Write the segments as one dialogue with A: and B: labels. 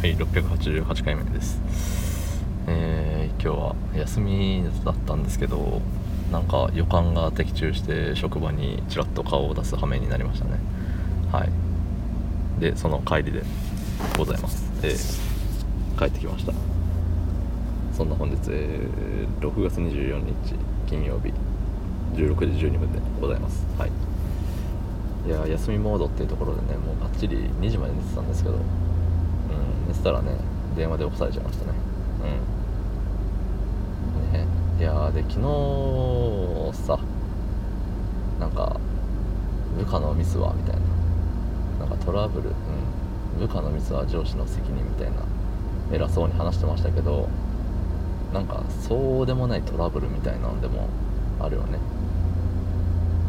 A: はい688回目です。えー、今日は休みだったんですけどなんか予感が的中して職場にちらっと顔を出す羽目になりましたね。はい。でその帰りでございます。えー、帰ってきました。そんな本日、えー、6月24日金曜日16時12分でございます。はい。いや休みモードっていうところでねもうがっちり2時まで寝てたんですけどうん。寝てたらね電話で起こされちゃいましたね。うん。ね。いやで昨日さなんか部下のミスはみたいな。なんかトラブルうん。部下のミスは上司の責任みたいな偉そうに話してましたけどなんかそうでもないトラブルみたいなんでもあるよね。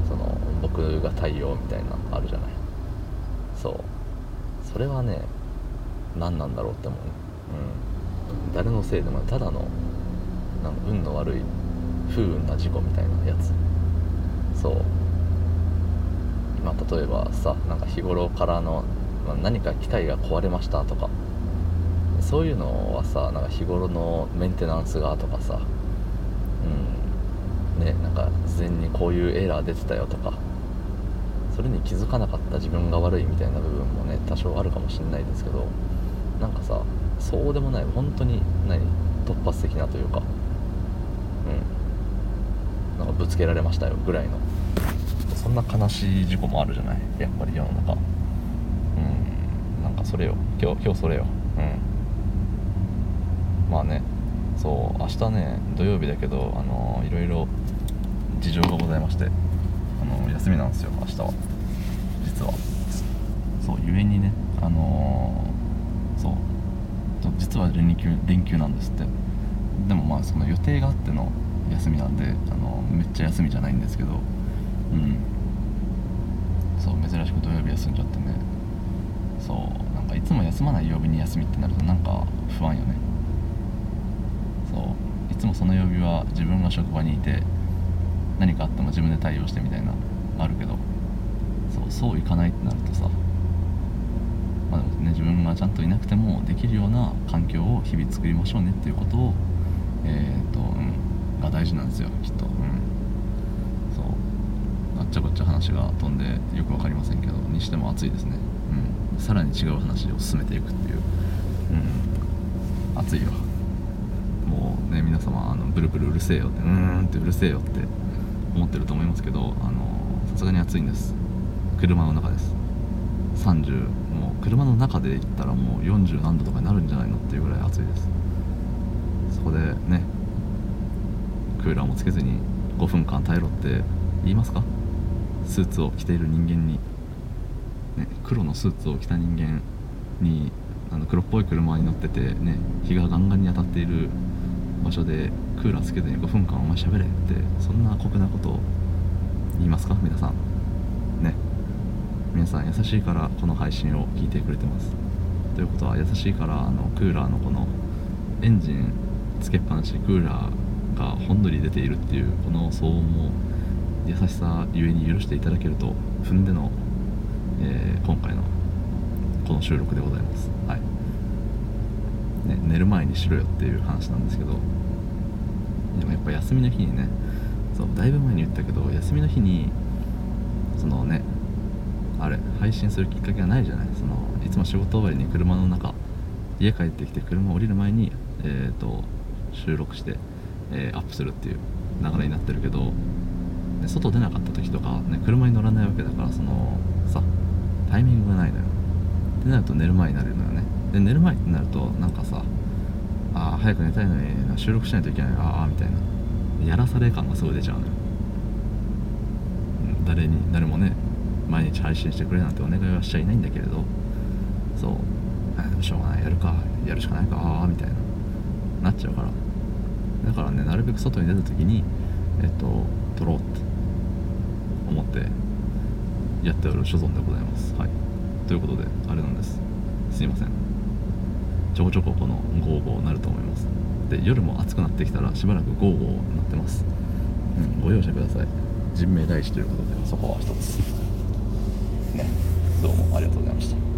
A: その僕が対応みたいなあるじゃない。そう。それはね何なんだろうって思ううん。誰のせいでもただのなんか運の悪い不運な事故みたいなやつ。そう。まあ例えばさなんか日頃からの、まあ、何か機械が壊れましたとか。そういうのはさなんか日頃のメンテナンスがとかさ。うん。ねなんか事前にこういうエラー出てたよとか。それに気づかなかった自分が悪いみたいな部分もね多少あるかもしれないですけど。なんかさそうでもない本当に何突発的なというか。うん。なんかぶつけられましたよぐらいの。そんな悲しい事故もあるじゃない？やっぱり世の中。うん。なんかそれよ。今日今日それよ。うん。まあね。そう明日ね土曜日だけどあのいろいろ事情がございましてあの休みなんですよ明日は。実は。そうゆえにねあのー、そう。実は連休連休なんですって。でもまあその予定があっての休みなんであのめっちゃ休みじゃないんですけど。うん。そう珍しく土曜日休んじゃってね。そうなんかいつも休まない曜日に休みってなるとなんか不安よね。そう。いつもその曜日は自分が職場にいて何かあっても自分で対応してみたいなあるけど。そうそういかないってなるとさまあね自分がちゃんといなくてもできるような環境を日々作りましょうねっていうことをえ、ー、とうんが大事なんですよきっと。うん。そう。あっちゃこっちゃ話が飛んでよく分かりませんけどにしても暑いですね。うん。さらに違う話を進めていくっていう。うん。暑いよもうね皆様あのブルブルうるせえよってうーんってうるせえよって思ってると思いますけどさすがに暑いんです。車の中です。30車の中で行ったらもう40何度とかになるんじゃないのっていうぐらい暑いです。そこでねクーラーもつけずに5分間耐えろって言いますか？スーツを着ている人間に、ね、黒のスーツを着た人間にあの黒っぽい車に乗っててね日がガンガンに当たっている場所でクーラーつけずに5分間お前喋れってそんな酷なことを言いますか？皆さん。皆さん優しいからこの配信を聞いてくれてます。ということは優しいからあのクーラーのこのエンジンつけっぱなしクーラーがほんのり出ているっていうこの騒音も優しさゆえに許していただけると踏んでの、えー、今回のこの収録でございます。はい、ね、寝る前にしろよっていう話なんですけど。でもやっぱ休みの日にねそうだいぶ前に言ったけど休みの日に配信するきっかけがないじゃない。そのいつも仕事終わりに車の中家帰ってきて車降りる前に、えーと、収録して、えー、アップするっていう流れになってるけど外出なかった時とか、ね、車に乗らないわけだからそのさタイミングがないのよ。ってなると寝る前になるのよね。で寝る前ってなるとなんかさあ早く寝たいのに収録しないといけない。ああみたいな。やらされ感がすごい出ちゃうのよ、誰に誰もね毎日配信してくれなんてお願いはしちゃいないんだけれど。そう。あでもしょうがない。やるか。やるしかないか。ああみたいな。なっちゃうから。だからねなるべく外に出た時にえっと撮ろうって思ってやっておる所存でございます。はい。ということであれなんです。すいません。ちょこちょここのゴーゴーなると思います。で夜も暑くなってきたらしばらくゴーゴーなってます、うん、ご容赦ください。人命大事ということでそこは一つ。ね。どうもありがとうございました。